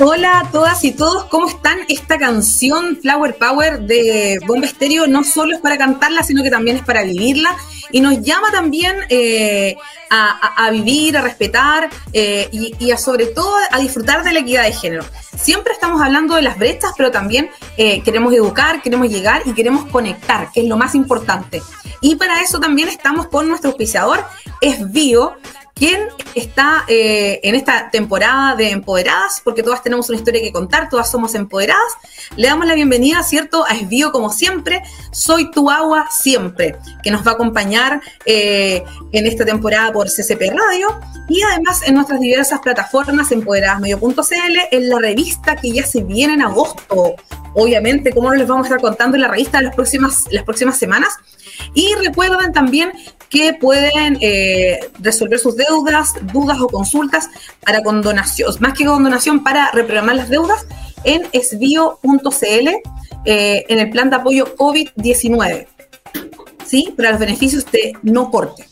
Hola a todas y todos, ¿cómo están? Esta canción Flower Power de Bomba Estéreo no solo es para cantarla, sino que también es para vivirla y nos llama también eh, a, vivir, a respetar eh, y, a sobre todo a disfrutar de la equidad de género. Siempre estamos hablando de las brechas, pero también eh, queremos educar, queremos llegar y queremos conectar, que es lo más importante. Y para eso también estamos con nuestro auspiciador, es Bio, ¿Quién está eh, en esta temporada de Empoderadas? Porque todas tenemos una historia que contar, todas somos empoderadas. Le damos la bienvenida, ¿cierto? A Esbío, como siempre. Soy tu agua siempre, que nos va a acompañar eh, en esta temporada por CCP Radio y además en nuestras diversas plataformas empoderadasmedio.cl, en la revista que ya se viene en agosto. Obviamente, como no les vamos a estar contando en la revista las próximas, las próximas semanas. Y recuerden también que pueden eh, resolver sus deudas, dudas o consultas para condonación, más que condonación, para reprogramar las deudas en esbio.cl eh, en el plan de apoyo COVID-19, ¿sí? Para los beneficios de no corte.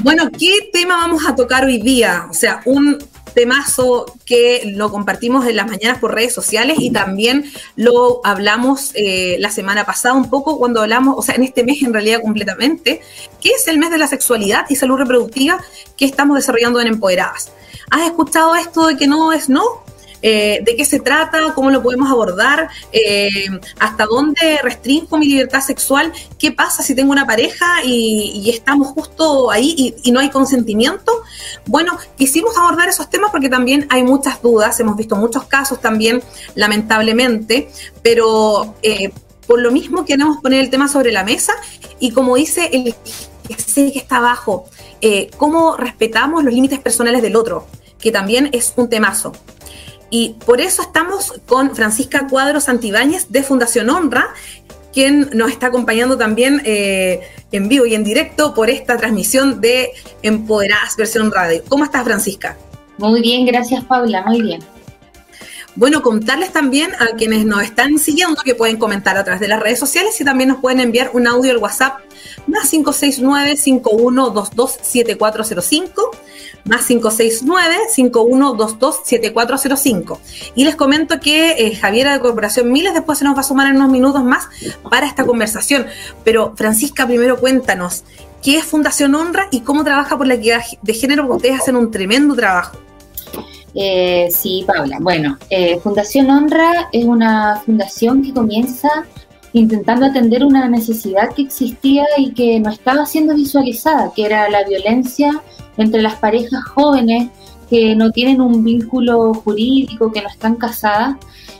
Bueno, ¿qué tema vamos a tocar hoy día? O sea, un temazo que lo compartimos en las mañanas por redes sociales y también lo hablamos eh, la semana pasada un poco cuando hablamos, o sea, en este mes en realidad completamente, que es el mes de la sexualidad y salud reproductiva que estamos desarrollando en Empoderadas. ¿Has escuchado esto de que no es no? Eh, de qué se trata, cómo lo podemos abordar, eh, hasta dónde restringo mi libertad sexual, qué pasa si tengo una pareja y, estamos justo ahí y, no hay consentimiento. Bueno, quisimos abordar esos temas porque también hay muchas dudas, hemos visto muchos casos también, lamentablemente, pero eh, por lo mismo queremos poner el tema sobre la mesa y como dice el que sé que está abajo, cómo respetamos los límites personales del otro, que también es un temazo. Y por eso estamos con Francisca Cuadro Santibáñez de Fundación Honra, quien nos está acompañando también eh, en vivo y en directo por esta transmisión de Empoderadas Versión Radio. ¿Cómo estás, Francisca? Muy bien, gracias, Paula, muy bien. Bueno, contarles también a quienes nos están siguiendo que pueden comentar a través de las redes sociales y también nos pueden enviar un audio al WhatsApp más 569-5122-7405 más 569-5122-7405. Y les comento que eh, Javiera de Corporación Miles después se nos va a sumar en unos minutos más para esta conversación. Pero Francisca, primero cuéntanos, ¿qué es Fundación Honra y cómo trabaja por la equidad de género? Porque ustedes hacen un tremendo trabajo. Eh, sí, Paula. Bueno, eh, Fundación Honra es una fundación que comienza intentando atender una necesidad que existía y que no estaba siendo visualizada, que era la violencia entre las parejas jóvenes que no tienen un vínculo jurídico, que no están casadas.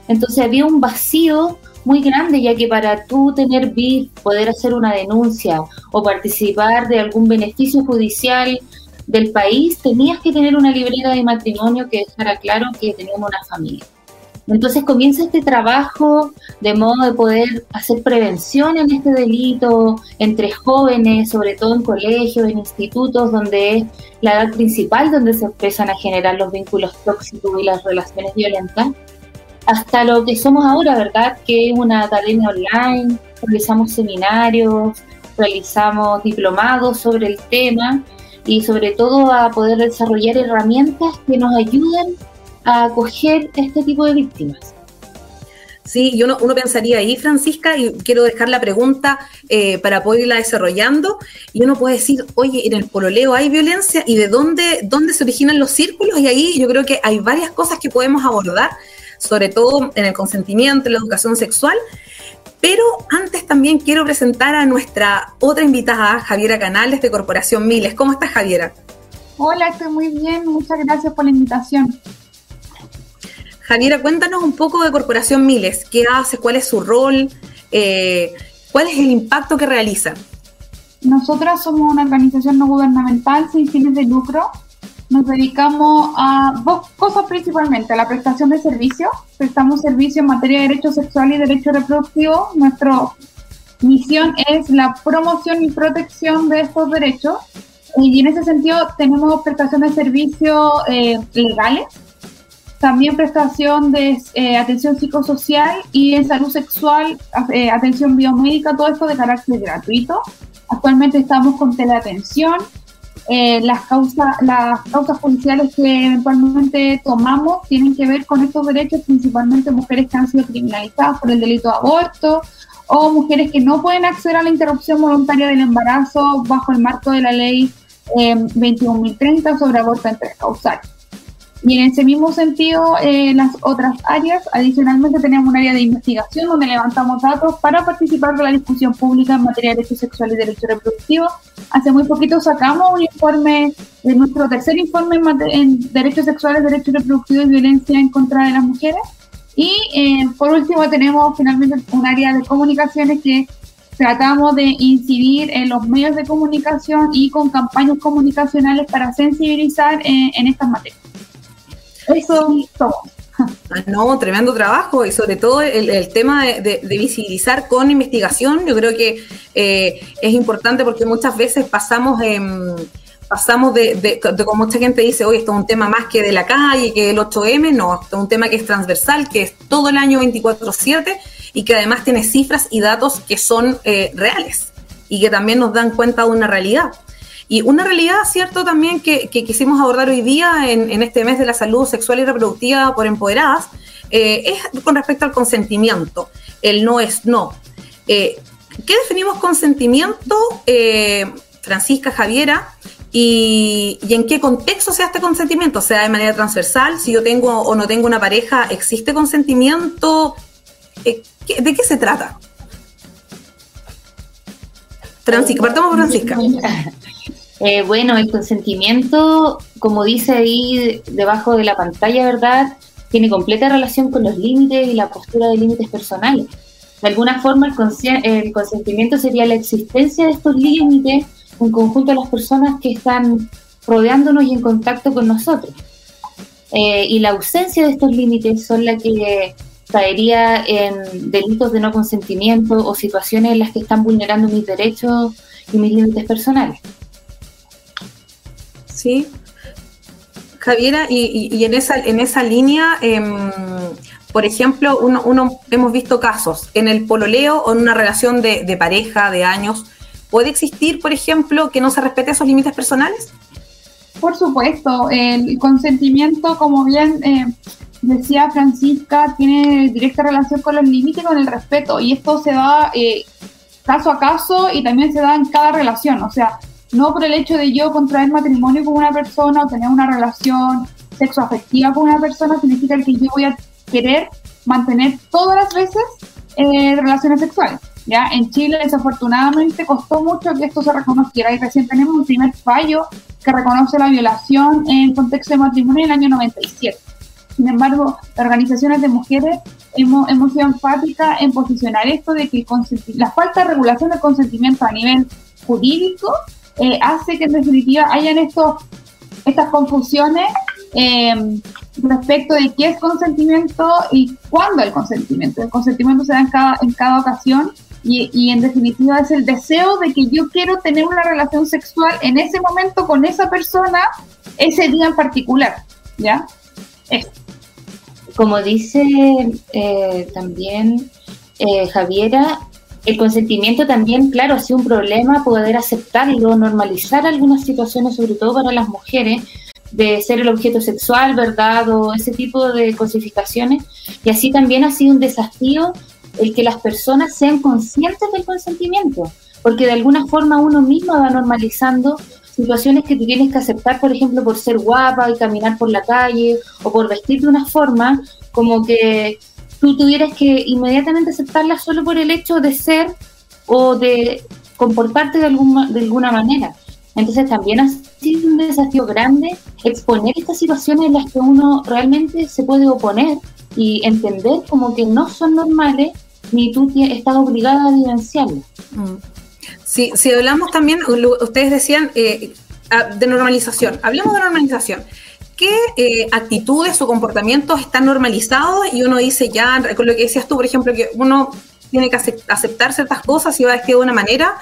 Entonces había un vacío muy grande, ya que para tú tener BIF, poder hacer una denuncia o participar de algún beneficio judicial del país, tenías que tener una libreta de matrimonio que dejara claro que teníamos una familia. Entonces comienza este trabajo de modo de poder hacer prevención en este delito entre jóvenes, sobre todo en colegios, en institutos, donde es la edad principal donde se empiezan a generar los vínculos tóxicos y las relaciones violentas, hasta lo que somos ahora, ¿verdad? Que es una academia online, realizamos seminarios, realizamos diplomados sobre el tema y sobre todo a poder desarrollar herramientas que nos ayuden a acoger este tipo de víctimas. Sí, y uno, pensaría ahí, Francisca, y quiero dejar la pregunta eh, para poder irla desarrollando, y uno puede decir, oye, en el pololeo hay violencia, ¿y de dónde, dónde se originan los círculos? Y ahí yo creo que hay varias cosas que podemos abordar, sobre todo en el consentimiento, en la educación sexual, pero antes también quiero presentar a nuestra otra invitada, Javiera Canales, de Corporación Miles. ¿Cómo estás, Javiera? Hola, estoy muy bien, muchas gracias por la invitación. Javiera, cuéntanos un poco de Corporación Miles. ¿Qué hace? ¿Cuál es su rol? Eh, ¿Cuál es el impacto que realizan? Nosotras somos una organización no gubernamental sin fines de lucro. Nos dedicamos a dos cosas principalmente, la prestación de servicios. Prestamos servicio en materia de derecho sexual y derecho reproductivo. Nuestra misión es la promoción y protección de estos derechos. Y en ese sentido tenemos prestación de servicios eh, legales, también prestación de eh, atención psicosocial y en salud sexual, eh, atención biomédica, todo esto de carácter gratuito. Actualmente estamos con teleatención. Eh, las, causas, las causas judiciales que eventualmente tomamos tienen que ver con estos derechos, principalmente mujeres que han sido criminalizadas por el delito de aborto o mujeres que no pueden acceder a la interrupción voluntaria del embarazo bajo el marco de la ley 21.030 sobre aborto en tres causales. Y en ese mismo sentido, eh, las otras áreas, adicionalmente tenemos un área de investigación donde levantamos datos para participar de la discusión pública en materia de derechos sexuales y derechos reproductivos. Hace muy poquito sacamos un informe, de nuestro tercer informe en, derechos sexuales, derechos reproductivos y violencia en contra de las mujeres. Y eh, por último tenemos finalmente un área de comunicaciones que tratamos de incidir en los medios de comunicación y con campañas comunicacionales para sensibilizar eh, en estas materias. Eso ah, No, tremendo trabajo y sobre todo el, tema de, visibilizar con investigación, yo creo que eh, es importante porque muchas veces pasamos pasamos de, de, como mucha gente dice, hoy esto es un tema más que de la calle, que el 8M, no, esto es un tema que es transversal, que es todo el año 24/7 y que además tiene cifras y datos que son eh, reales y que también nos dan cuenta de una realidad. Y una realidad, cierto, también que, quisimos abordar hoy día en, este mes de la salud sexual y reproductiva por empoderadas, eh, es con respecto al consentimiento. El no es no. Eh, ¿Qué definimos consentimiento, eh, Francisca Javiera? Y, en qué contexto sea este consentimiento? Sea, de manera transversal, si yo tengo o no tengo una pareja, ¿existe consentimiento? ¿De qué se trata? Francisca, partamos por Francisca. Eh, bueno, el consentimiento, como dice ahí debajo de la pantalla, ¿verdad? Tiene completa relación con los límites y la postura de límites personales. De alguna forma, el, consentimiento sería la existencia de estos límites en conjunto a las personas que están rodeándonos y en contacto con nosotros. Eh, y la ausencia de estos límites son la que caería en delitos de no consentimiento o situaciones en las que están vulnerando mis derechos y mis límites personales. Sí. Javiera, y, en, esa, en esa línea, em, por ejemplo, uno, hemos visto casos en el pololeo o en una relación de, pareja de años. ¿Puede existir, por ejemplo, que no se respete esos límites personales? Por supuesto, el consentimiento, como bien eh, decía Francisca, tiene directa relación con los límites y con el respeto. Y esto se da eh, caso a caso y también se da en cada relación. O sea, no por el hecho de yo contraer matrimonio con una persona o tener una relación sexoafectiva con una persona, significa que yo voy a querer mantener todas las veces eh, relaciones sexuales. ¿ya? En Chile, desafortunadamente, costó mucho que esto se reconociera y recién tenemos un primer fallo que reconoce la violación en contexto de matrimonio en el año 97. Sin embargo, organizaciones de mujeres hemos, hemos sido enfáticas en posicionar esto de que la falta de regulación del consentimiento a nivel jurídico eh, hace que en definitiva hayan estos, estas confusiones eh, respecto de qué es consentimiento y cuándo el consentimiento. El consentimiento se da en cada, en cada ocasión y, y, en definitiva es el deseo de que yo quiero tener una relación sexual en ese momento con esa persona, ese día en particular. ¿Ya? Como dice eh, también Javiera, el consentimiento también, claro, ha sido un problema poder aceptarlo, normalizar algunas situaciones, sobre todo para las mujeres, de ser el objeto sexual, ¿verdad? O ese tipo de cosificaciones. Y así también ha sido un desafío el que las personas sean conscientes del consentimiento, porque de alguna forma uno mismo va normalizando situaciones que tú tienes que aceptar, por ejemplo, por ser guapa y caminar por la calle o por vestir de una forma como que tú tuvieras que inmediatamente aceptarla solo por el hecho de ser o de comportarte de, alguna, de alguna manera. Entonces también ha sido un desafío grande exponer estas situaciones en las que uno realmente se puede oponer y entender como que no son normales ni tú estás obligada a vivenciarlas. Mm. Sí, si hablamos también, ustedes decían eh, de normalización, hablemos de normalización. Qué eh, actitudes o comportamientos están normalizados y uno dice ya, con lo que decías tú, por ejemplo, que uno tiene que aceptar ciertas cosas y va a vestir de una manera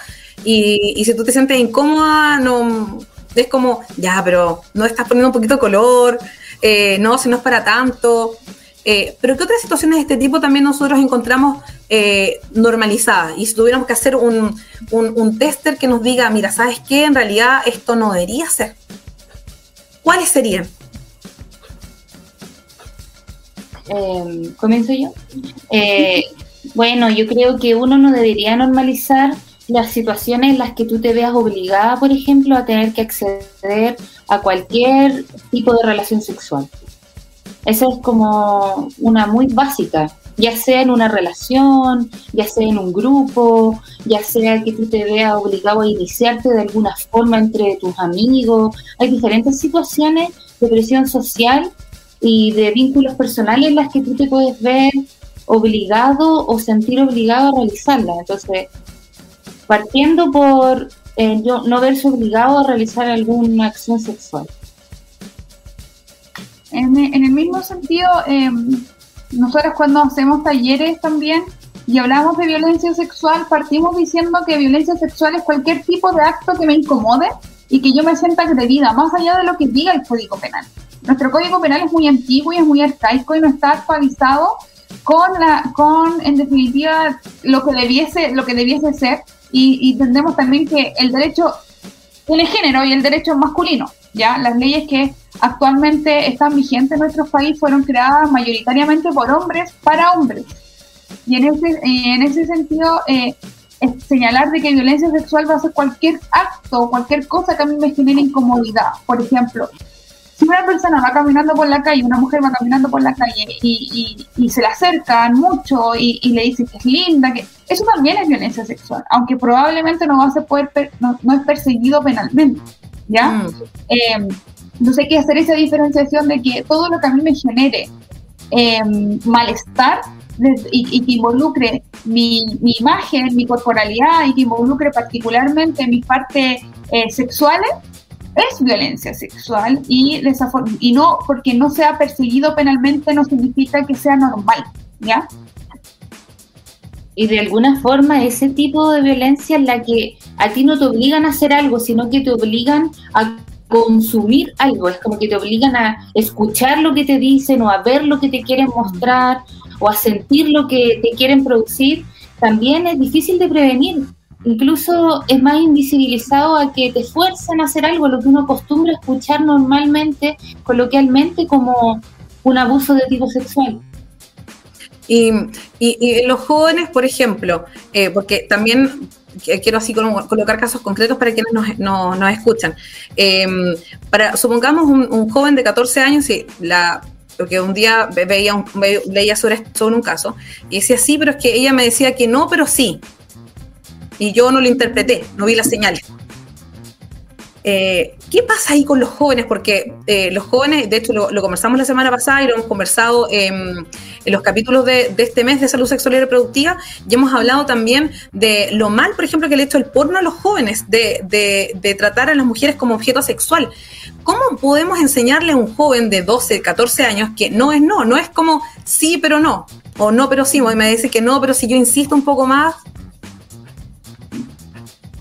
y, si tú te sientes incómoda, no es como, ya, pero no estás poniendo un poquito de color, eh, no, si no es para tanto. Eh, pero ¿qué otras situaciones de este tipo también nosotros encontramos normalizadas? Y si tuviéramos que hacer un, un, tester que nos diga, mira, ¿sabes qué? En realidad esto no debería ser. ¿Cuáles serían? Em, ¿Comienzo yo? Eh, bueno, yo creo que uno no debería normalizar las situaciones en las que tú te veas obligada, por ejemplo, a tener que acceder a cualquier tipo de relación sexual. Esa es como una muy básica, ya sea en una relación, ya sea en un grupo, ya sea que tú te veas obligado a iniciarte de alguna forma entre tus amigos. Hay diferentes situaciones de presión social y de vínculos personales en las que tú te puedes ver obligado o sentir obligado a realizarla. Entonces, partiendo por eh, no verse obligado a realizar alguna acción sexual. En, el mismo sentido, eh, nosotros cuando hacemos talleres también y hablamos de violencia sexual, partimos diciendo que violencia sexual es cualquier tipo de acto que me incomode y que yo me sienta agredida, más allá de lo que diga el Código Penal. Nuestro Código Penal es muy antiguo y es muy arcaico y no está actualizado con la, con en definitiva lo que debiese, lo que debiese ser y, entendemos también que el derecho tiene género y el derecho masculino. Ya las leyes que actualmente están vigentes en nuestro país fueron creadas mayoritariamente por hombres para hombres. Y en ese, en ese sentido, eh, señalar de que violencia sexual va a ser cualquier acto cualquier cosa que a mí me genere incomodidad. Por ejemplo, si una persona va caminando por la calle, una mujer va caminando por la calle y, se le acercan mucho y, le dicen que es linda, que eso también es violencia sexual, aunque probablemente no va a ser poder no, es perseguido penalmente, ¿ya? Mm. Eh, entonces hay que hacer esa diferenciación de que todo lo que a mí me genere em, malestar y, que involucre mi, imagen, mi corporalidad y que involucre particularmente mis partes eh, sexuales, es violencia sexual y, de esa y no porque no sea perseguido penalmente no significa que sea normal, ¿ya? Y de alguna forma ese tipo de violencia en la que a ti no te obligan a hacer algo, sino que te obligan a consumir algo, es como que te obligan a escuchar lo que te dicen o a ver lo que te quieren mostrar o a sentir lo que te quieren producir, también es difícil de prevenir incluso es más invisibilizado a que te fuerzan a hacer algo, lo que uno acostumbra escuchar normalmente, coloquialmente, como un abuso de tipo sexual. Y, y, los jóvenes, por ejemplo, eh, porque también quiero así colocar casos concretos para quienes nos, nos, escuchan. Em, para, supongamos un, joven de 14 años y la porque un día veía un, leía sobre, sobre un caso y decía sí, pero es que ella me decía que no, pero sí y yo no lo interpreté, no vi las señales. Eh, ¿Qué pasa ahí con los jóvenes? Porque eh, los jóvenes, de hecho lo, conversamos la semana pasada y lo hemos conversado en los capítulos de, este mes de salud sexual y reproductiva y hemos hablado también de lo mal, por ejemplo, que le ha hecho el porno a los jóvenes, de, de, tratar a las mujeres como objeto sexual. ¿Cómo podemos enseñarle a un joven de 12, 14 años que no es no? No es como sí, pero no, o no, pero sí, me dice que no, pero si yo insisto un poco más,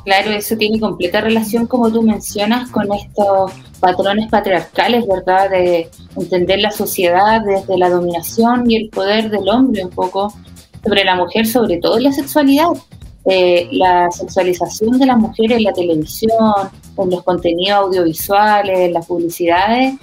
Claro, eso tiene completa relación, como tú mencionas, con estos patrones patriarcales, ¿verdad? De entender la sociedad desde la dominación y el poder del hombre un poco sobre la mujer, sobre todo la sexualidad. Eh, la sexualización de las mujeres en la televisión, en los contenidos audiovisuales, en las publicidades,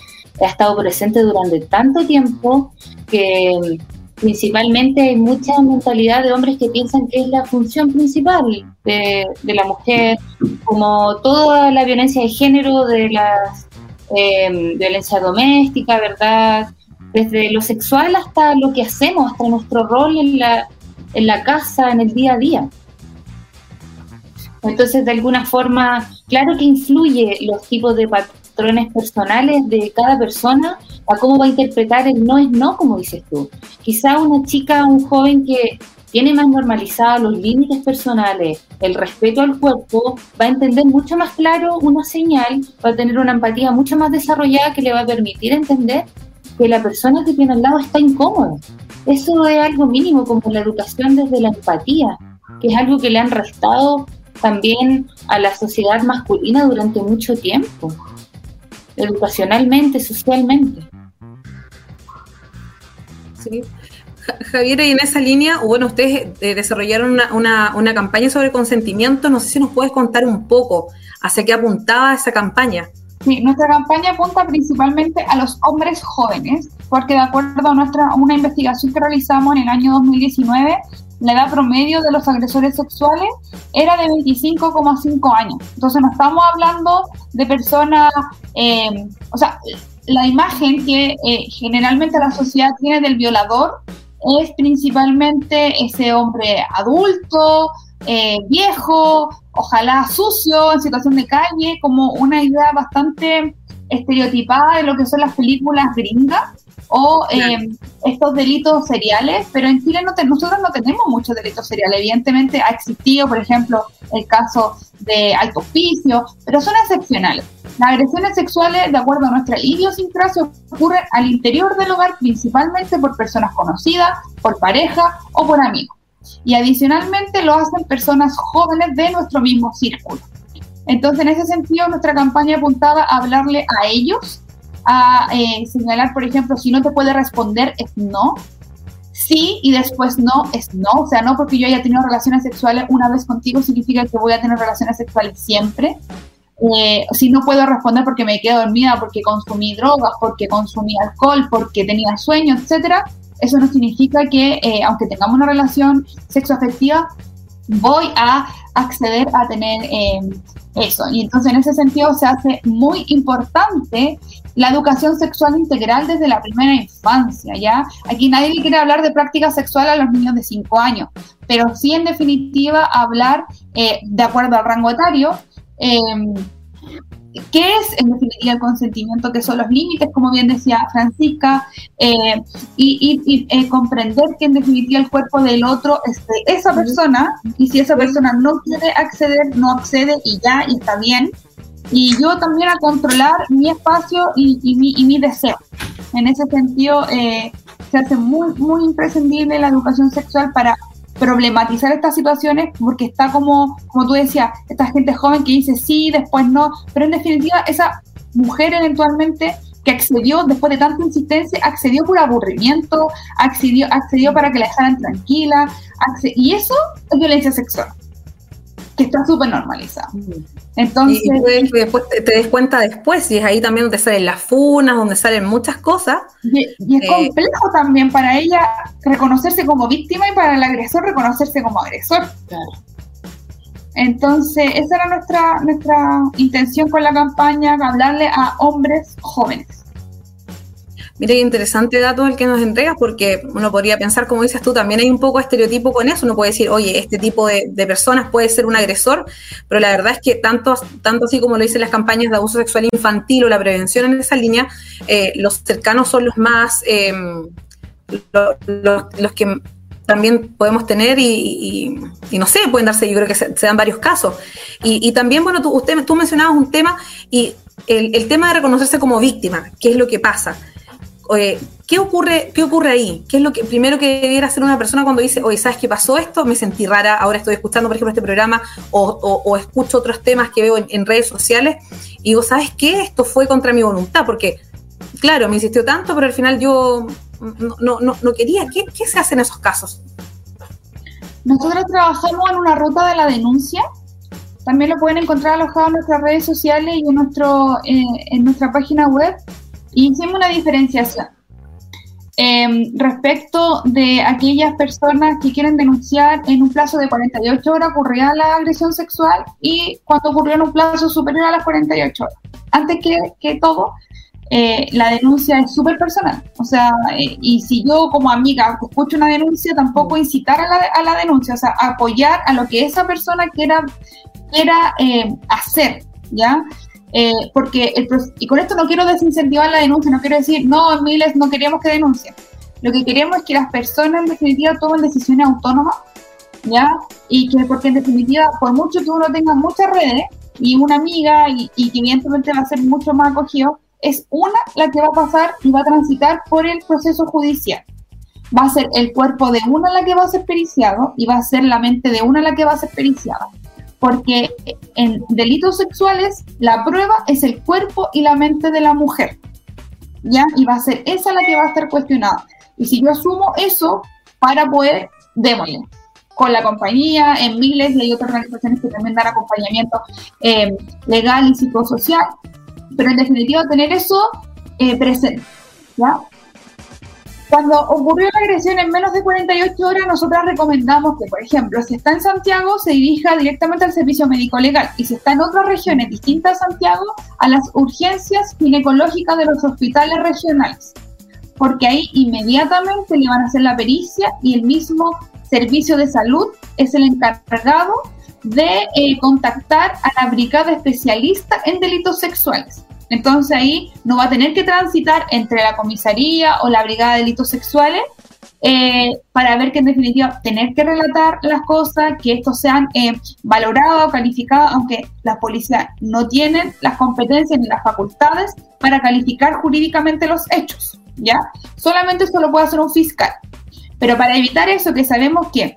ha estado presente durante tanto tiempo que principalmente hay mucha mentalidad de hombres que piensan que es la función principal de, la mujer, como toda la violencia de género, de la eh, violencia doméstica, ¿verdad? Desde lo sexual hasta lo que hacemos, hasta nuestro rol en la, en la casa, en el día a día. Entonces, de alguna forma, claro que influye los tipos de patrones personales de cada persona a cómo va a interpretar el no es no, como dices tú. Quizá una chica, un joven que tiene más normalizados los límites personales, el respeto al cuerpo, va a entender mucho más claro una señal, va a tener una empatía mucho más desarrollada que le va a permitir entender que la persona que tiene al lado está incómoda. Eso es algo mínimo, como la educación desde la empatía, que es algo que le han restado también a la sociedad masculina durante mucho tiempo, educacionalmente, socialmente. Sí. Javier, y en esa línea, bueno, ustedes eh, desarrollaron una, campaña sobre consentimiento. No sé si nos puedes contar un poco hacia qué apuntaba esa campaña. Sí, nuestra campaña apunta principalmente a los hombres jóvenes, porque de acuerdo a nuestra una investigación que realizamos en el año 2019, la edad promedio de los agresores sexuales era de 25,5 años. Entonces no estamos hablando de personas, eh, o sea, la imagen que eh, generalmente la sociedad tiene del violador es principalmente ese hombre adulto, eh, viejo, ojalá sucio, en situación de calle, como una idea bastante estereotipada de lo que son las películas gringas o eh, estos delitos seriales, pero en Chile no nosotros no tenemos muchos delitos seriales. Evidentemente ha existido, por ejemplo, el caso de alto oficio, pero son excepcionales. Las agresiones sexuales, de acuerdo a nuestra idiosincrasia, ocurren al interior del hogar principalmente por personas conocidas, por pareja o por amigos. Y adicionalmente lo hacen personas jóvenes de nuestro mismo círculo. Entonces, en ese sentido, nuestra campaña apuntaba a hablarle a ellos, a eh, señalar, por ejemplo, si no te puede responder es no, sí y después no es no. O sea, no porque yo haya tenido relaciones sexuales una vez contigo significa que voy a tener relaciones sexuales siempre. Eh, si no puedo responder porque me quedo dormida, porque consumí drogas, porque consumí alcohol, porque tenía sueño, etcétera, eso no significa que, eh, aunque tengamos una relación sexoafectiva, voy a acceder a tener eh, eso. Y entonces en ese sentido se hace muy importante la educación sexual integral desde la primera infancia, ¿ya? Aquí nadie quiere hablar de práctica sexual a los niños de 5 años, pero sí en definitiva hablar de acuerdo al rango etario Em, ¿Qué es en definitiva el consentimiento? ¿Qué son los límites, como bien decía Francisca? Eh, y, eh, comprender que en definitiva el cuerpo del otro es de esa persona y si esa persona no quiere acceder, no accede y ya, y está bien. Y yo también a controlar mi espacio y, mi, y mi deseo. En ese sentido, eh, se hace muy, muy imprescindible la educación sexual para problematizar estas situaciones porque está como, como tú decías, esta gente joven que dice sí, después no, pero en definitiva esa mujer eventualmente que accedió después de tanta insistencia, accedió por aburrimiento, accedió, accedió para que la dejaran tranquila, y eso es violencia sexual que está súper normalizado. Entonces, y después te, des cuenta después, y es ahí también donde salen las funas, donde salen muchas cosas. Y, es eh, complejo también para ella reconocerse como víctima y para el agresor reconocerse como agresor. Entonces, esa era nuestra, nuestra intención con la campaña, hablarle a hombres jóvenes. Mira qué interesante dato el que nos entregas, porque uno podría pensar, como dices tú, también hay un poco estereotipo con eso. Uno puede decir, oye, este tipo de, personas puede ser un agresor, pero la verdad es que tanto, tanto así como lo dicen las campañas de abuso sexual infantil o la prevención en esa línea, eh, los cercanos son los más, em, los que también podemos tener y, no sé, pueden darse, yo creo que se, dan varios casos. Y, también, bueno, tú, usted, tú mencionabas un tema y el tema de reconocerse como víctima, ¿qué es lo que pasa? ¿Qué ocurre, ¿qué ocurre ahí? ¿Qué es lo que primero que debiera hacer una persona cuando dice, oye, ¿sabes qué pasó esto? Me sentí rara, ahora estoy escuchando, por ejemplo, este programa o, escucho otros temas que veo en, redes sociales y digo, ¿sabes qué? Esto fue contra mi voluntad, porque, claro, me insistió tanto, pero al final yo no, no, quería. ¿Qué, ¿Qué, se hace en esos casos? Nosotros trabajamos en una ruta de la denuncia. También lo pueden encontrar alojado en nuestras redes sociales y en, nuestro, eh, en nuestra página web hicimos una diferenciación em, respecto de aquellas personas que quieren denunciar en un plazo de 48 horas ocurría la agresión sexual y cuando ocurrió en un plazo superior a las 48 horas. Antes que, todo, eh, la denuncia es súper personal. O sea, eh, y si yo como amiga escucho una denuncia, tampoco incitar a la, a la denuncia, o sea, apoyar a lo que esa persona quiera, quiera eh, hacer, ¿ya? Eh, porque el, y con esto no quiero desincentivar la denuncia, no quiero decir, no, miles, no queremos que denuncien. Lo que queremos es que las personas en definitiva tomen decisiones autónomas ¿ya? Y que porque en definitiva, por mucho que uno tenga muchas redes y una amiga y, que evidentemente va a ser mucho más acogido, es una la que va a pasar y va a transitar por el proceso judicial. Va a ser el cuerpo de una la que va a ser periciado y va a ser la mente de una la que va a ser periciada. Porque en delitos sexuales la prueba es el cuerpo y la mente de la mujer. ¿Ya? Y va a ser esa la que va a estar cuestionada. Y si yo asumo eso para poder, démosle. Con la compañía, en miles y hay otras organizaciones que también dan acompañamiento eh, legal y psicosocial pero en definitiva tener eso eh, presente. ¿ya? Cuando ocurrió la agresión en menos de 48 horas, nosotras recomendamos que, por ejemplo, si está en Santiago, se dirija directamente al servicio médico legal y si está en otras regiones distintas a Santiago, a las urgencias ginecológicas de los hospitales regionales. Porque ahí inmediatamente le van a hacer la pericia y el mismo servicio de salud es el encargado de eh, contactar a la brigada especialista en delitos sexuales. Entonces ahí no va a tener que transitar entre la comisaría o la brigada de delitos sexuales eh, para ver que en definitiva tener que relatar las cosas, que estos sean eh, valorados, calificados, aunque las policías no tienen las competencias ni las facultades para calificar jurídicamente los hechos, ¿ya? Solamente eso lo puede hacer un fiscal. Pero para evitar eso, que sabemos que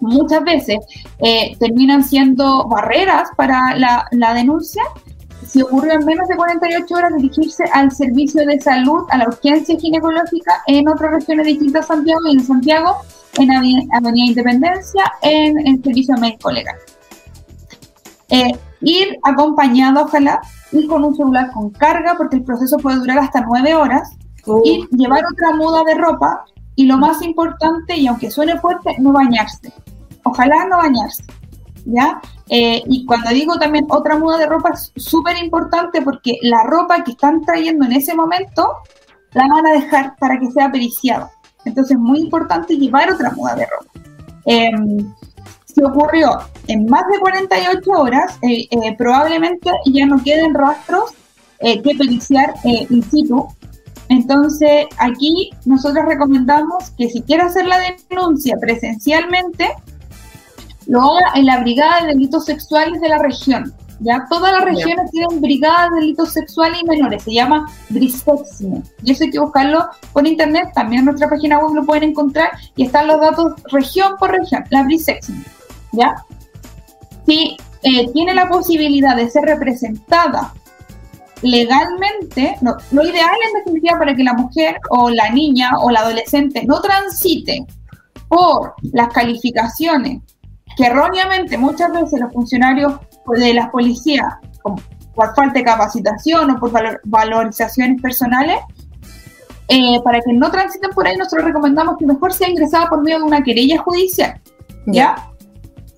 muchas veces eh, terminan siendo barreras para la, la denuncia, si ocurrió en menos de 48 horas, dirigirse al servicio de salud, a la urgencia ginecológica en otras regiones distintas de Santiago y en Santiago, en Avenida Independencia, en el servicio médico legal. Eh, ir acompañado, ojalá, ir con un celular con carga, porque el proceso puede durar hasta 9 horas, y llevar otra muda de ropa, y lo más importante, y aunque suene fuerte, no bañarse. Ojalá no bañarse. ¿Ya? Eh, y cuando digo también otra muda de ropa es súper importante porque la ropa que están trayendo en ese momento la van a dejar para que sea periciada. Entonces es muy importante llevar otra muda de ropa. Em, si ocurrió en más de 48 horas, eh, eh, probablemente ya no queden rastros que periciar in situ. Entonces aquí nosotros recomendamos que si quiere hacer la denuncia presencialmente, lo haga en la Brigada de Delitos Sexuales de la región. Ya todas las regiones tienen brigadas de delitos sexuales y menores, se llama Brisexime. Y eso hay que buscarlo por internet, también en nuestra página web lo pueden encontrar y están los datos región por región, la Brisexime. ¿Ya? Si eh, tiene la posibilidad de ser representada legalmente, no, lo ideal en definitiva para que la mujer o la niña o la adolescente no transite por las calificaciones que erróneamente muchas veces los funcionarios de las policías, por falta de capacitación o por valorizaciones personales, eh, para que no transiten por ahí, nosotros recomendamos que mejor sea ingresada por medio de una querella judicial. ¿Ya?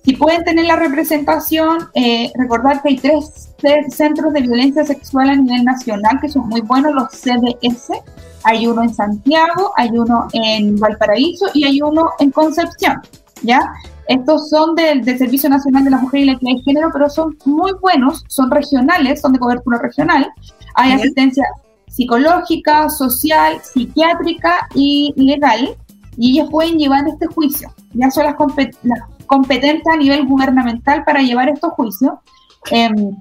Si pueden tener la representación, eh, recordar que hay tres centros de violencia sexual a nivel nacional que son muy buenos, los CDS. Hay uno en Santiago, hay uno en Valparaíso y hay uno en Concepción. ¿Ya? Estos son del, Servicio Nacional de la Mujer y la Equidad de Género, pero son muy buenos, son regionales, son de cobertura regional. Hay asistencia psicológica, social, psiquiátrica y legal, y ellos pueden llevar este juicio. Ya son las, competentes a nivel gubernamental para llevar estos juicios. Em,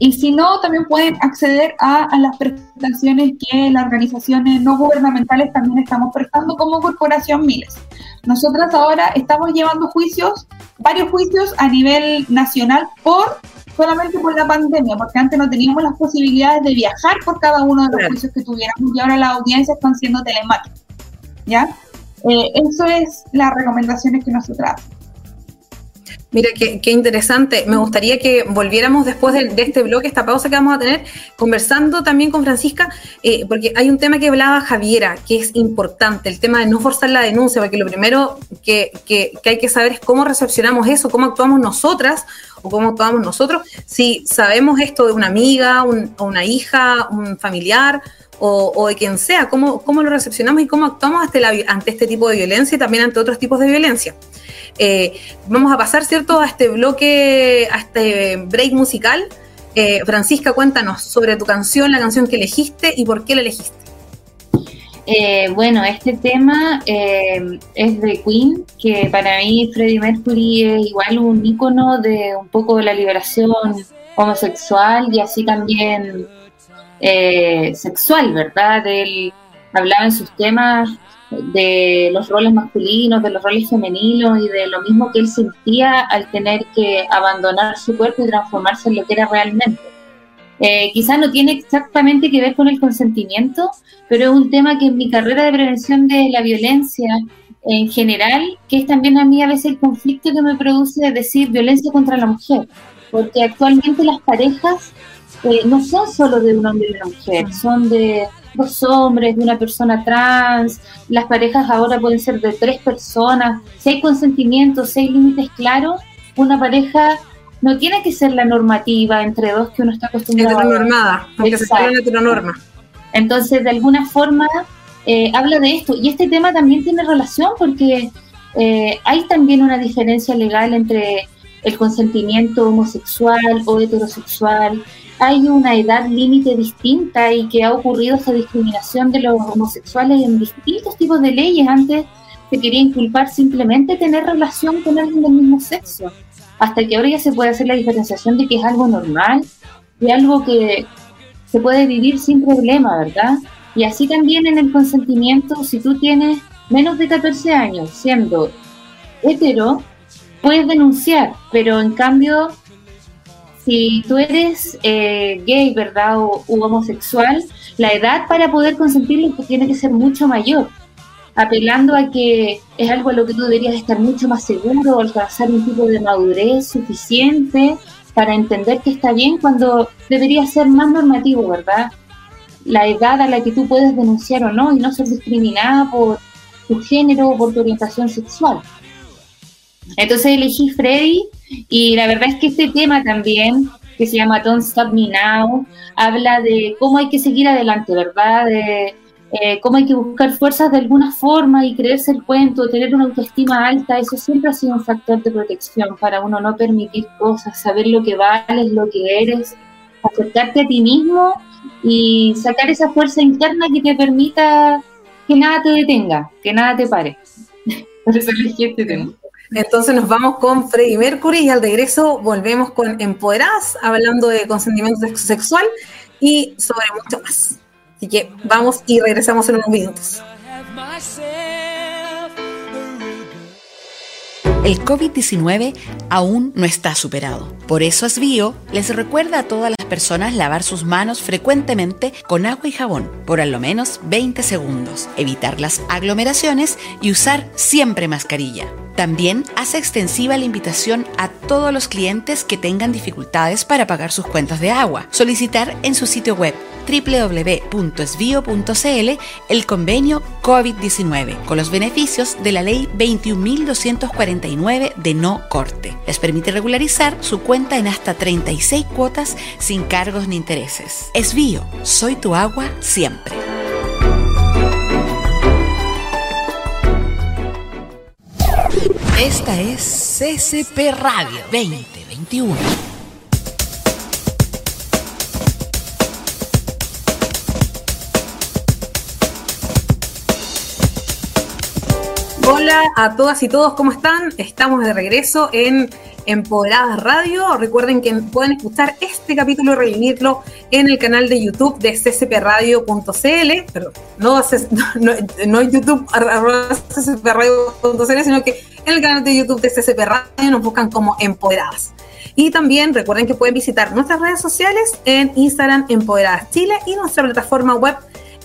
y si no, también pueden acceder a, las prestaciones que las organizaciones no gubernamentales también estamos prestando como Corporación Miles. Nosotras ahora estamos llevando juicios, varios juicios a nivel nacional por solamente por la pandemia, porque antes no teníamos las posibilidades de viajar por cada uno de los juicios que tuviéramos y ahora las audiencias están siendo telemáticas. ¿Ya? Eh, eso es las recomendaciones que nosotras hacemos. Mira, qué, interesante. Me gustaría que volviéramos después de, este bloque, esta pausa que vamos a tener, conversando también con Francisca, eh, porque hay un tema que hablaba Javiera, que es importante, el tema de no forzar la denuncia, porque lo primero que, hay que saber es cómo recepcionamos eso, cómo actuamos nosotras o cómo actuamos nosotros, si sabemos esto de una amiga, o una hija, un familiar, o, de quien sea, cómo, cómo lo recepcionamos y cómo actuamos ante, ante este tipo de violencia y también ante otros tipos de violencia. Eh, vamos a pasar, ¿cierto?, a este bloque, a este break musical. Eh, Francisca, cuéntanos sobre tu canción, la canción que elegiste y por qué la elegiste. Eh, bueno, este tema eh, es de Queen, que para mí Freddie Mercury es igual un ícono de un poco la liberación homosexual y así también eh, sexual, ¿verdad? Él hablaba en sus temas de los roles masculinos, de los roles femeninos y de lo mismo que él sentía al tener que abandonar su cuerpo y transformarse en lo que era realmente. Eh, quizás no tiene exactamente que ver con el consentimiento, pero es un tema que en mi carrera de prevención de la violencia en general, que es también a mí a veces el conflicto que me produce decir violencia contra la mujer, porque actualmente las parejas eh, no son solo de un hombre y una mujer, son de dos hombres, de una persona trans, las parejas ahora pueden ser de tres personas, si hay consentimiento, si hay límites claros, una pareja no tiene que ser la normativa entre dos que uno está acostumbrado Heteronormada, aunque se la heteronorma. Entonces, de alguna forma, eh, habla de esto. Y este tema también tiene relación porque eh, hay también una diferencia legal entre el consentimiento homosexual o heterosexual. Hay una edad límite distinta y que ha ocurrido esa discriminación de los homosexuales en distintos tipos de leyes. Antes se quería inculpar simplemente tener relación con alguien del mismo sexo hasta que ahora ya se puede hacer la diferenciación de que es algo normal y algo que se puede vivir sin problema, ¿verdad? Y así también en el consentimiento, si tú tienes menos de 14 años siendo hetero, puedes denunciar, pero en cambio, si tú eres eh, gay, ¿verdad? O homosexual, la edad para poder consentirlo tiene que ser mucho mayor apelando a que es algo a lo que tú deberías estar mucho más seguro, alcanzar un tipo de madurez suficiente para entender que está bien cuando debería ser más normativo, ¿verdad? La edad a la que tú puedes denunciar o no y no ser discriminada por tu género o por tu orientación sexual. Entonces elegí Freddy y la verdad es que este tema también, que se llama Don't Stop Me Now, habla de cómo hay que seguir adelante, ¿verdad? De, eh, cómo hay que buscar fuerzas de alguna forma y creerse el cuento, tener una autoestima alta, eso siempre ha sido un factor de protección para uno no permitir cosas, saber lo que vales, lo que eres, acercarte a ti mismo y sacar esa fuerza interna que te permita que nada te detenga, que nada te pare. Por eso elegí este tema. Entonces nos vamos con Freddie Mercury y al regreso volvemos con Empoderadas, hablando de consentimiento sexual y sobre mucho más. Así que vamos y regresamos en unos minutos. El COVID-19 aún no está superado. Por eso Asbio les recuerda a todas las personas lavar sus manos frecuentemente con agua y jabón por al menos 20 segundos, evitar las aglomeraciones y usar siempre mascarilla. También hace extensiva la invitación a todos los clientes que tengan dificultades para pagar sus cuentas de agua. Solicitar en su sitio web www.esvio.cl el convenio COVID-19 con los beneficios de la ley 21.249 de no corte. Les permite regularizar su cuenta en hasta 36 cuotas sin cargos ni intereses. Esvío, soy tu agua siempre. Esta es CCP Radio 2021. Hola a todas y todos, ¿cómo están? Estamos de regreso en Empoderadas Radio. Recuerden que pueden escuchar este capítulo y revivirlo en el canal de YouTube de ccpradio.cl, pero no, no, no YouTube ccpradio.cl, sino que en el canal de YouTube de CCP Radio nos buscan como Empoderadas. Y también recuerden que pueden visitar nuestras redes sociales en Instagram Empoderadas Chile y nuestra plataforma web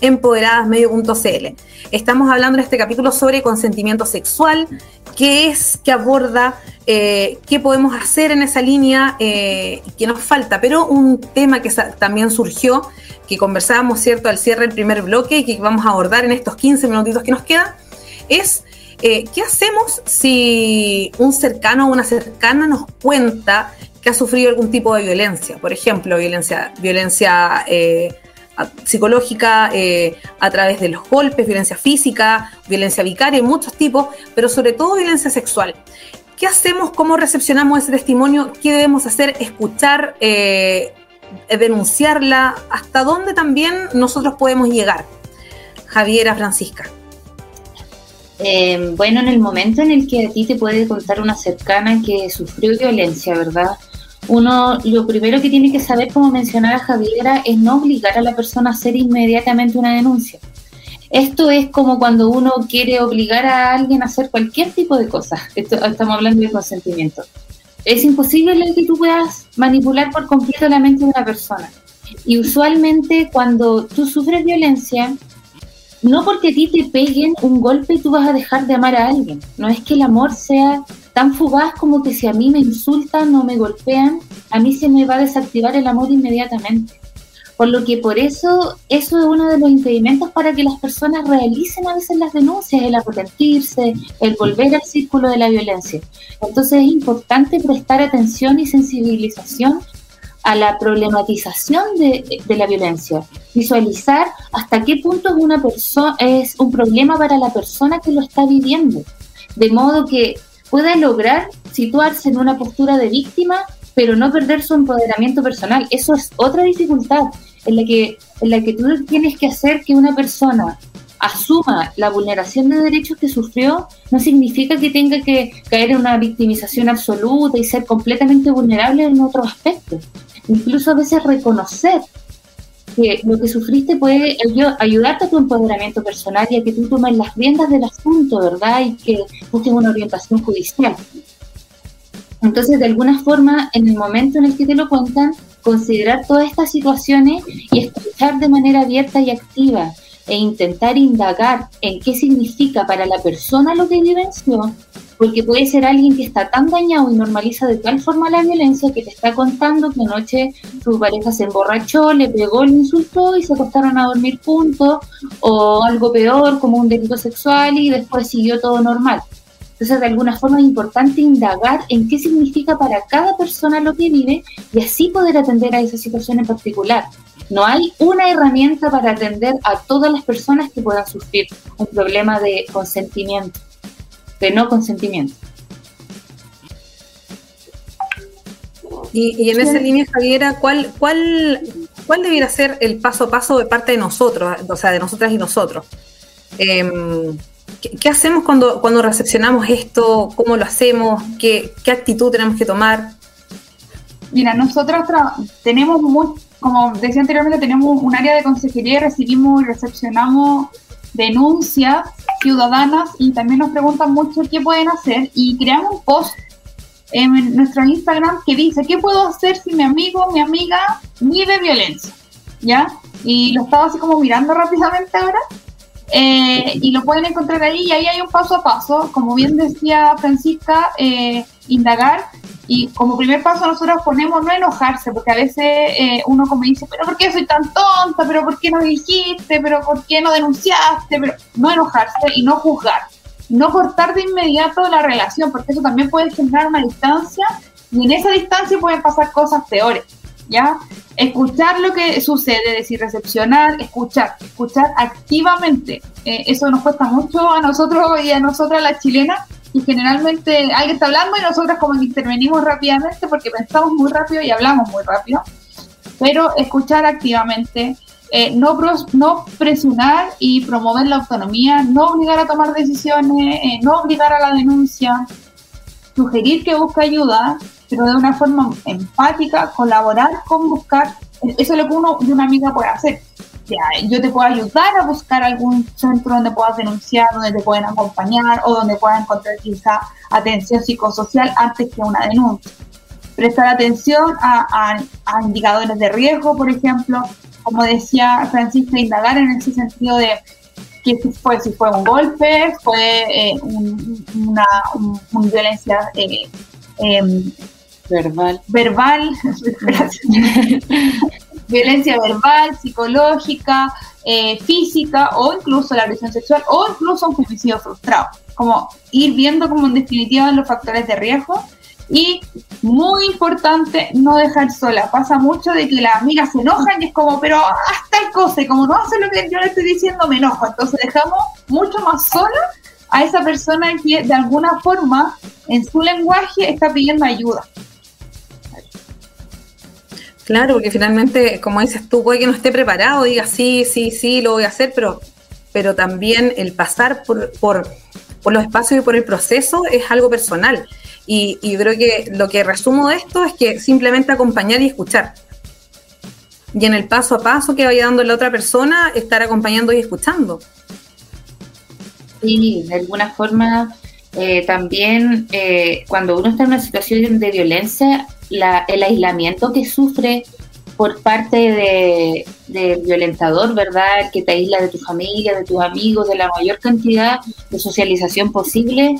empoderadasmedio.cl. Estamos hablando en este capítulo sobre consentimiento sexual, qué es, qué aborda, eh, qué podemos hacer en esa línea, eh, qué nos falta. Pero un tema que también surgió, que conversábamos, ¿cierto?, al cierre del primer bloque y que vamos a abordar en estos 15 minutitos que nos quedan, es eh, ¿qué hacemos si un cercano o una cercana nos cuenta que ha sufrido algún tipo de violencia? Por ejemplo, violencia, violencia eh, psicológica eh, a través de los golpes, violencia física, violencia vicaria, muchos tipos, pero sobre todo violencia sexual. ¿Qué hacemos? ¿Cómo recepcionamos ese testimonio? ¿Qué debemos hacer? ¿Escuchar? ¿Denunciarla? ¿Hasta dónde también nosotros podemos llegar? Javiera Francisca? Eh, bueno, en el momento en el que a ti te puede contar una cercana que sufrió violencia, ¿verdad? Uno, lo primero que tiene que saber, como mencionaba Javiera, es no obligar a la persona a hacer inmediatamente una denuncia. Esto es como cuando uno quiere obligar a alguien a hacer cualquier tipo de cosa. estamos hablando de consentimiento. Es imposible que tú puedas manipular por completo la mente de una persona. Y usualmente cuando tú sufres violencia, no porque a ti te peguen un golpe tú vas a dejar de amar a alguien. No es que el amor sea tan fugaz como que si a mí me insultan o me golpean, a mí se me va a desactivar el amor inmediatamente. Por lo que por eso, eso es uno de los impedimentos para que las personas realicen a veces las denuncias, el arrepentirse, el volver al círculo de la violencia. Entonces es importante prestar atención y sensibilización a la problematización de, de la violencia, visualizar hasta qué punto es, una persona es un problema para la persona que lo está viviendo, de modo que pueda lograr situarse en una postura de víctima pero no perder su empoderamiento personal. Eso es otra dificultad en la que, en la que tú tienes que hacer que una persona asuma la vulneración de derechos que sufrió, no significa que tenga que caer en una victimización absoluta y ser completamente vulnerable en otros aspectos. Incluso a veces reconocer que lo que sufriste puede ayudarte a tu empoderamiento personal y a que tú tomes las riendas del asunto, ¿verdad? Y que busques una orientación judicial. Entonces, de alguna forma, en el momento en el que te lo cuentan, considerar todas estas situaciones y escuchar de manera abierta y activa e intentar indagar en qué significa para la persona lo que vivenció, porque puede ser alguien que está tan dañado y normaliza de tal forma la violencia que te está contando que anoche su pareja se emborrachó, le pegó, le insultó y se acostaron a dormir juntos, o algo peor como un delito sexual y después siguió todo normal. Entonces, de alguna forma es importante indagar en qué significa para cada persona lo que vive y así poder atender a esa situación en particular. No hay una herramienta para atender a todas las personas que puedan sufrir un problema de consentimiento, de no consentimiento. Y, en esa línea, Javiera, ¿cuál, cuál, ¿cuál debiera ser el paso a paso de parte de nosotros, o sea, de nosotras y nosotros? Eh, ¿Qué, hacemos cuando, cuando recepcionamos esto? ¿Cómo lo hacemos? ¿Qué, actitud tenemos que tomar? Mira, nosotros tenemos, como decía anteriormente, tenemos un área de consejería y recibimos y recepcionamos denuncias ciudadanas y también nos preguntan mucho qué pueden hacer y creamos un post en nuestro Instagram que dice, ¿qué puedo hacer si mi amigo, mi amiga vive violencia? ¿Ya? Y lo estaba así como mirando rápidamente ahora eh, y lo pueden encontrar ahí y ahí hay un paso a paso, como bien decía Francisca, eh, indagar y como primer paso nosotros ponemos no enojarse, porque a veces eh, uno como dice, pero ¿por qué soy tan tonta? ¿Pero por qué no dijiste? ¿Pero por qué no denunciaste? Pero no enojarse y no juzgar, no cortar de inmediato la relación, porque eso también puede generar una distancia y en esa distancia pueden pasar cosas peores. ¿ya? Escuchar lo que sucede, decir, recepcionar, escuchar, escuchar activamente. Eh, eso nos cuesta mucho a nosotros y a nosotras las chilenas. Y generalmente alguien está hablando y nosotras como que intervenimos rápidamente porque pensamos muy rápido y hablamos muy rápido. Pero escuchar activamente, eh, no, no presionar y promover la autonomía, no obligar a tomar decisiones, eh, no obligar a la denuncia, sugerir que busque ayuda, pero de una forma empática, colaborar con buscar, eso es lo que uno de una amiga puede hacer. Yo te puedo ayudar a buscar algún centro donde puedas denunciar, donde te pueden acompañar o donde puedas encontrar quizá atención psicosocial antes que una denuncia. Prestar atención a, indicadores de riesgo, por ejemplo, como decía Francisca, indagar en ese sentido de que si fue, si fue un golpe, fue eh, una, violencia eh, em, Verbal. Verbal. Violencia verbal, psicológica, eh, física o incluso la agresión sexual o incluso un femicidio frustrado. Como ir viendo como en definitiva los factores de riesgo y muy importante, no dejar sola. Pasa mucho de que las amigas se enojan y es como, pero hasta el cosa, como no hace lo que yo le estoy diciendo, me enojo. Entonces dejamos mucho más sola a esa persona que de alguna forma en su lenguaje está pidiendo ayuda. Claro, porque finalmente, como dices tú, puede que no esté preparado, diga sí, sí, sí, lo voy a hacer, pero pero también el pasar por, por, por los espacios y por el proceso es algo personal. Y, y, creo que lo que resumo de esto es que simplemente acompañar y escuchar. Y en el paso a paso que vaya dando la otra persona, estar acompañando y escuchando. Sí, de alguna forma eh, también eh, cuando uno está en una situación de violencia, la, el aislamiento que sufre por parte de, del violentador, ¿verdad? Que te aísla de tu familia, de tus amigos, de la mayor cantidad de socialización posible,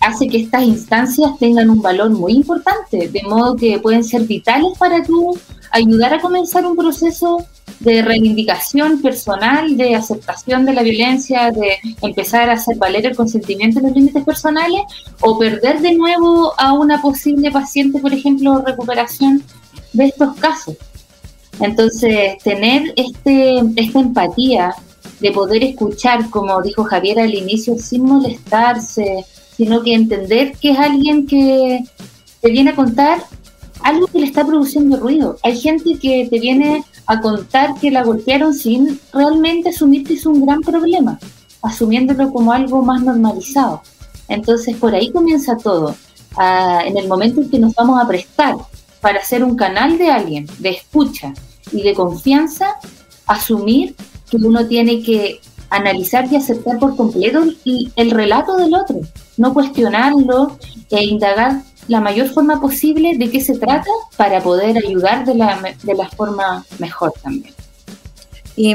hace que estas instancias tengan un valor muy importante, de modo que pueden ser vitales para tú ayudar a comenzar un proceso de reivindicación personal, de aceptación de la violencia, de empezar a hacer valer el consentimiento en los límites personales, o perder de nuevo a una posible paciente, por ejemplo, recuperación de estos casos. Entonces, tener este, esta empatía de poder escuchar, como dijo Javier al inicio, sin molestarse, sino que entender que es alguien que te viene a contar algo que le está produciendo ruido. Hay gente que te viene a contar que la golpearon sin realmente asumir que es un gran problema, asumiéndolo como algo más normalizado. Entonces por ahí comienza todo. Ah, en el momento en que nos vamos a prestar para ser un canal de alguien, de escucha y de confianza, asumir que uno tiene que analizar y aceptar por completo el, el relato del otro, no cuestionarlo e indagar la mayor forma posible de qué se trata para poder ayudar de la, de la forma mejor también. Y,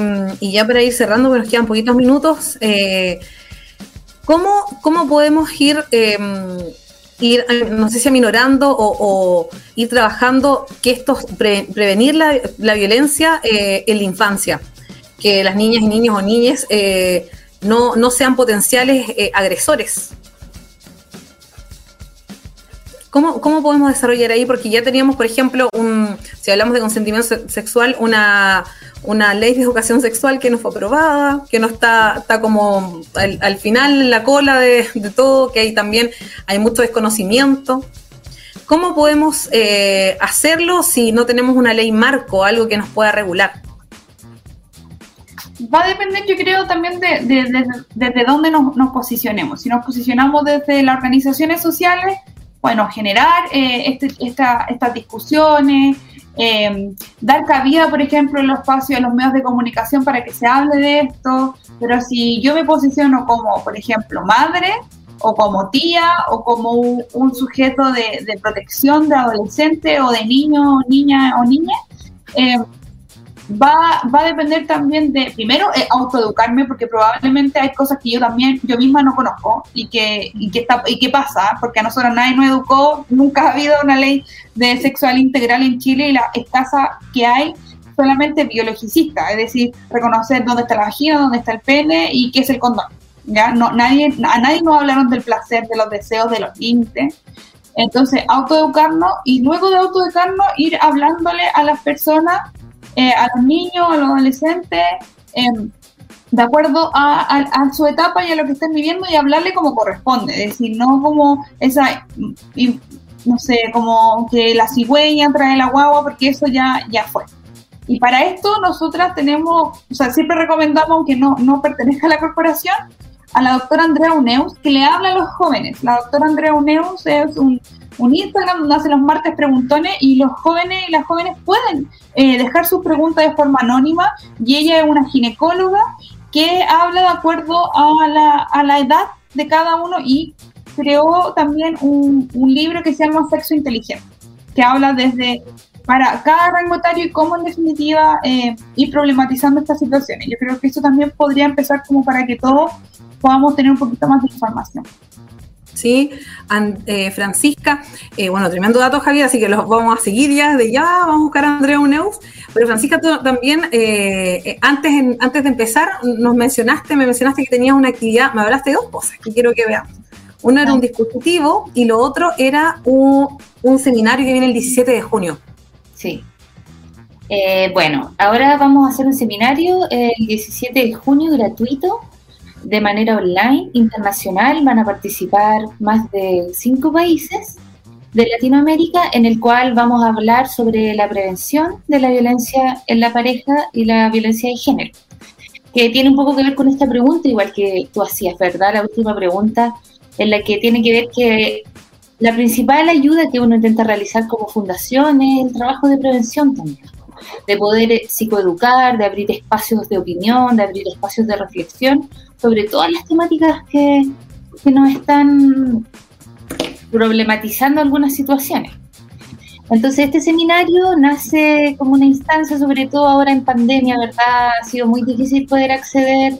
ya para ir cerrando, porque nos quedan poquitos minutos, eh, ¿cómo, ¿cómo, podemos ir, eh, ir, no sé si aminorando o, ir trabajando que esto, pre, prevenir la, la violencia eh, en la infancia? Que las niñas y niños o niñas eh, no, no sean potenciales eh, agresores. ¿Cómo, ¿Cómo, podemos desarrollar ahí? Porque ya teníamos, por ejemplo, un, si hablamos de consentimiento sexual, una, una ley de educación sexual que no fue aprobada, que no está, está como al, al final la cola de, de, todo, que hay también hay mucho desconocimiento. ¿Cómo podemos eh, hacerlo si no tenemos una ley marco, algo que nos pueda regular? Va a depender, yo creo, también de, de, de desde dónde nos, nos posicionemos. Si nos posicionamos desde las organizaciones sociales, bueno, generar eh, este, esta, estas discusiones, eh, dar cabida, por ejemplo, en los espacios, en los medios de comunicación para que se hable de esto, pero si yo me posiciono como, por ejemplo, madre o como tía o como un, sujeto de, protección de adolescente o de niño, niña o niña, eh, va, va a depender también de, primero, eh, autoeducarme, porque probablemente hay cosas que yo también, yo misma no conozco y que, y que, está, y que pasa, porque a nosotros nadie nos educó, nunca ha habido una ley de sexual integral en Chile y la escasa que hay solamente biologicista, es decir, reconocer dónde está la vagina, dónde está el pene y qué es el condón. ¿ya? No, nadie, a nadie nos hablaron del placer, de los deseos, de los límites. Entonces, autoeducarnos y luego de autoeducarnos, ir hablándole a las personas eh, a los niños, a los adolescentes, eh, de acuerdo a, su etapa y a lo que estén viviendo y hablarle como corresponde, es decir, no como esa, no sé, como que la cigüeña trae la guagua, porque eso ya, ya fue. Y para esto nosotras tenemos, o sea, siempre recomendamos, aunque no, no pertenezca a la corporación, a la doctora Andrea Uneus, que le habla a los jóvenes. La doctora Andrea Uneus es un, un Instagram donde hace los martes preguntones y los jóvenes y las jóvenes pueden eh, dejar sus preguntas de forma anónima y ella es una ginecóloga que habla de acuerdo a la, a la edad de cada uno y creó también un, libro que se llama Sexo Inteligente, que habla desde para cada rango etario y cómo en definitiva eh, ir problematizando estas situaciones. Yo creo que eso también podría empezar como para que todos podamos tener un poquito más de información. ¿Sí? And, eh, Francisca, eh, bueno, tremendo dato, Javier, así que los vamos a seguir ya de ya, vamos a buscar a Andrea Uneus. Pero Francisca, tú también, eh, antes, en, antes de empezar, nos mencionaste, me mencionaste que tenías una actividad, me hablaste de dos cosas que quiero que veamos. Uno era un dispositivo y lo otro era un, un seminario que viene el 17 de junio. Sí. Eh, bueno, ahora vamos a hacer un seminario el 17 de junio gratuito de manera online, internacional. Van a participar más de cinco países de Latinoamérica, en el cual vamos a hablar sobre la prevención de la violencia en la pareja y la violencia de género. que tiene un poco que ver con esta pregunta, igual que tú hacías, ¿verdad? La última pregunta, en la que tiene que ver que la principal ayuda que uno intenta realizar como fundación es el trabajo de prevención también, de poder psicoeducar, de abrir espacios de opinión, de abrir espacios de reflexión sobre todas las temáticas que, que nos están problematizando algunas situaciones. Entonces este seminario nace como una instancia, sobre todo ahora en pandemia, ¿verdad? Ha sido muy difícil poder acceder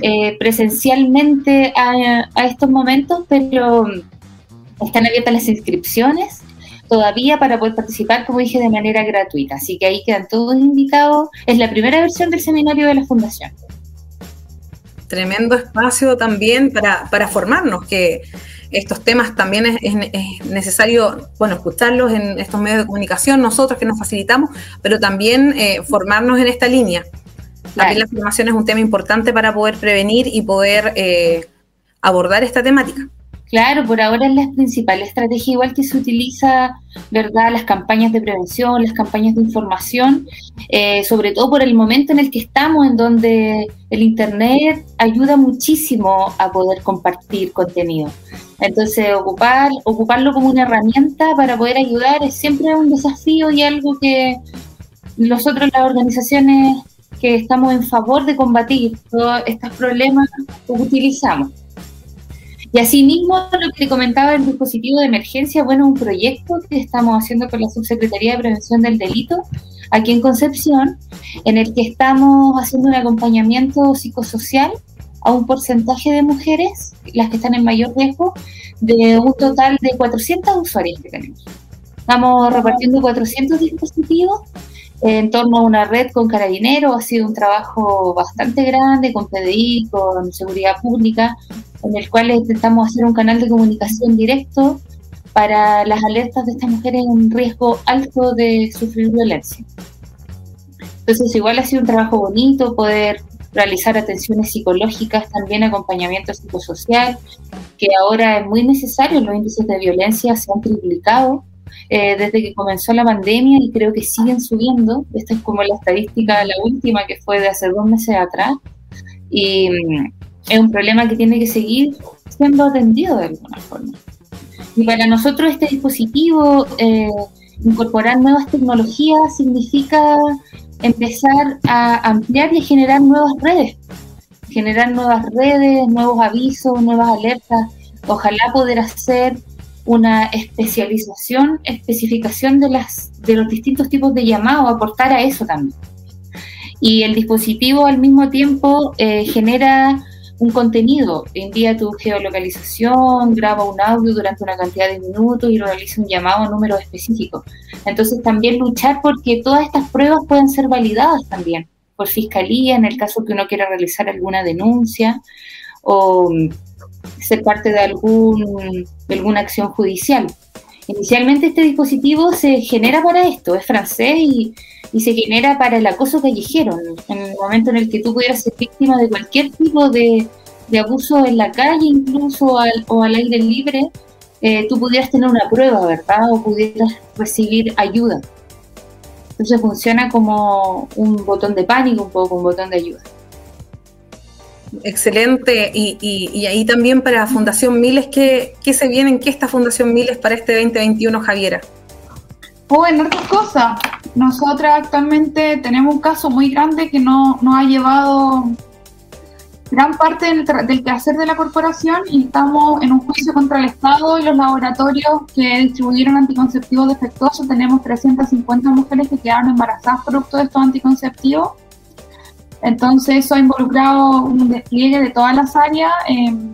eh, presencialmente a, estos momentos, pero están abiertas las inscripciones todavía para poder participar, como dije, de manera gratuita. Así que ahí quedan todos invitados. Es la primera versión del seminario de la Fundación. Tremendo espacio también para, para formarnos, que estos temas también es, necesario, bueno, escucharlos en estos medios de comunicación, nosotros que nos facilitamos, pero también eh, formarnos en esta línea. También la formación es un tema importante para poder prevenir y poder eh, abordar esta temática. Claro, por ahora es la principal estrategia, igual que se utiliza, ¿verdad?, las campañas de prevención, las campañas de información, eh, sobre todo por el momento en el que estamos, en donde el Internet ayuda muchísimo a poder compartir contenido. Entonces, ocupar, ocuparlo como una herramienta para poder ayudar es siempre un desafío y algo que nosotros, las organizaciones que estamos en favor de combatir todos estos problemas, utilizamos. Y asimismo, lo que te comentaba el dispositivo de emergencia, bueno, un proyecto que estamos haciendo con la Subsecretaría de Prevención del Delito aquí en Concepción, en el que estamos haciendo un acompañamiento psicosocial a un porcentaje de mujeres, las que están en mayor riesgo, de un total de 400 usuarios que tenemos. Estamos repartiendo 400 dispositivos en torno a una red con carabineros. Ha sido un trabajo bastante grande con PDI, con seguridad pública, en el cual intentamos hacer un canal de comunicación directo para las alertas de estas mujeres en riesgo alto de sufrir violencia. Entonces, igual ha sido un trabajo bonito poder realizar atenciones psicológicas, también acompañamiento psicosocial, que ahora es muy necesario, los índices de violencia se han triplicado eh, desde que comenzó la pandemia y creo que siguen subiendo. Esta es como la estadística, la última que fue de hace dos meses atrás. Y mm, es un problema que tiene que seguir siendo atendido de alguna forma. Y para nosotros este dispositivo, eh, incorporar nuevas tecnologías significa empezar a ampliar y generar nuevas redes, generar nuevas redes, nuevos avisos, nuevas alertas. Ojalá poder hacer una especialización, especificación de, las, de los distintos tipos de llamados, aportar a eso también. Y el dispositivo al mismo tiempo eh, genera un contenido, envía tu geolocalización, graba un audio durante una cantidad de minutos y realiza un llamado a número específico. Entonces también luchar porque todas estas pruebas puedan ser validadas también por fiscalía en el caso que uno quiera realizar alguna denuncia o ser parte de, algún, alguna acción judicial. Inicialmente este dispositivo se genera para esto, es francés y, se genera para el acoso callejero. En el momento en el que tú pudieras ser víctima de cualquier tipo de, abuso en la calle, incluso o al aire libre, eh, tú pudieras tener una prueba, ¿verdad? O pudieras recibir ayuda. Entonces funciona como un botón de pánico, un poco un botón de ayuda. Excelente. Y, ahí también para Fundación Miles, ¿qué, se viene en qué está Fundación Miles para este 2021, Javiera? Bueno, otra cosa. Nosotras actualmente tenemos un caso muy grande que no, nos ha llevado gran parte del, del, quehacer de la corporación y estamos en un juicio contra el Estado y los laboratorios que distribuyeron anticonceptivos defectuosos. Tenemos 350 mujeres que quedaron embarazadas producto de estos anticonceptivos entonces eso ha involucrado un despliegue de todas las áreas em,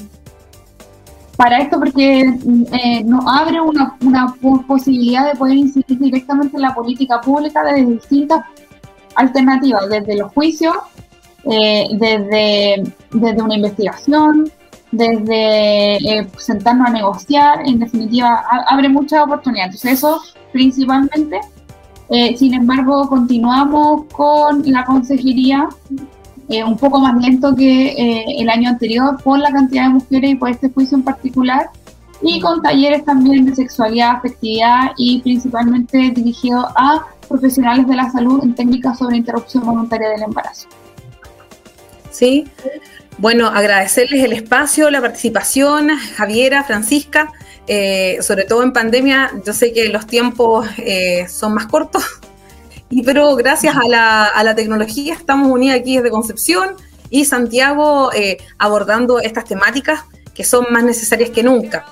para esto porque eh, nos abre una, posibilidad de poder incidir directamente en la política pública desde distintas alternativas, desde los juicios, eh, desde, desde una investigación, desde eh, sentarnos a negociar, en definitiva, abre muchas oportunidades. Entonces eso principalmente eh, sin embargo, continuamos con la consejería eh, un poco más lento que eh, el año anterior por la cantidad de mujeres y por este juicio en particular, y con talleres también de sexualidad, afectividad y principalmente dirigido a profesionales de la salud en técnicas sobre interrupción voluntaria del embarazo. ¿sí? Bueno, agradecerles el espacio, la participación, Javiera, Francisca, eh, sobre todo en pandemia, yo sé que los tiempos eh, son más cortos, y, pero gracias a la, a la, tecnología estamos unidas aquí desde Concepción y Santiago eh, abordando estas temáticas que son más necesarias que nunca.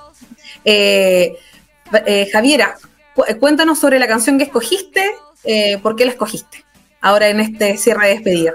Javiera, cuéntanos sobre la canción que escogiste, ¿por qué la escogiste ahora en este cierre de despedida?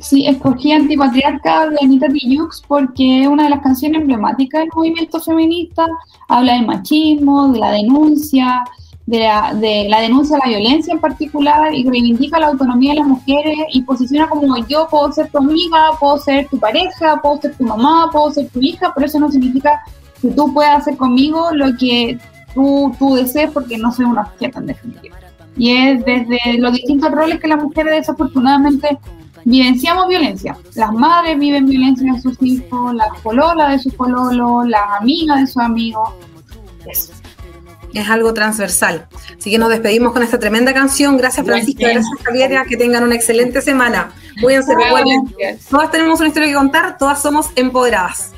Sí, escogí Antipatriarca de Anita Tijoux porque es una de las canciones emblemáticas del movimiento feminista. Habla del machismo, de la denuncia, de la, de la denuncia de la violencia en particular y reivindica la autonomía de las mujeres y posiciona como yo puedo ser tu amiga, puedo ser tu pareja, puedo ser tu mamá, puedo ser tu hija, pero eso no significa que tú puedas hacer conmigo lo que tú, tú desees porque no soy una objeto en definitiva. Y es desde los distintos roles que las mujeres desafortunadamente vivenciamos violencia. Las madres viven violencia de sus hijos, las pololas de sus pololos, las amigas de sus amigos. Eso. Es algo transversal. Así que nos despedimos con esta tremenda canción. Gracias, Francisca. Gracias, Javiera. Que tengan una excelente semana. Cuídense, recuerden. Todas tenemos una historia que contar, todas somos empoderadas.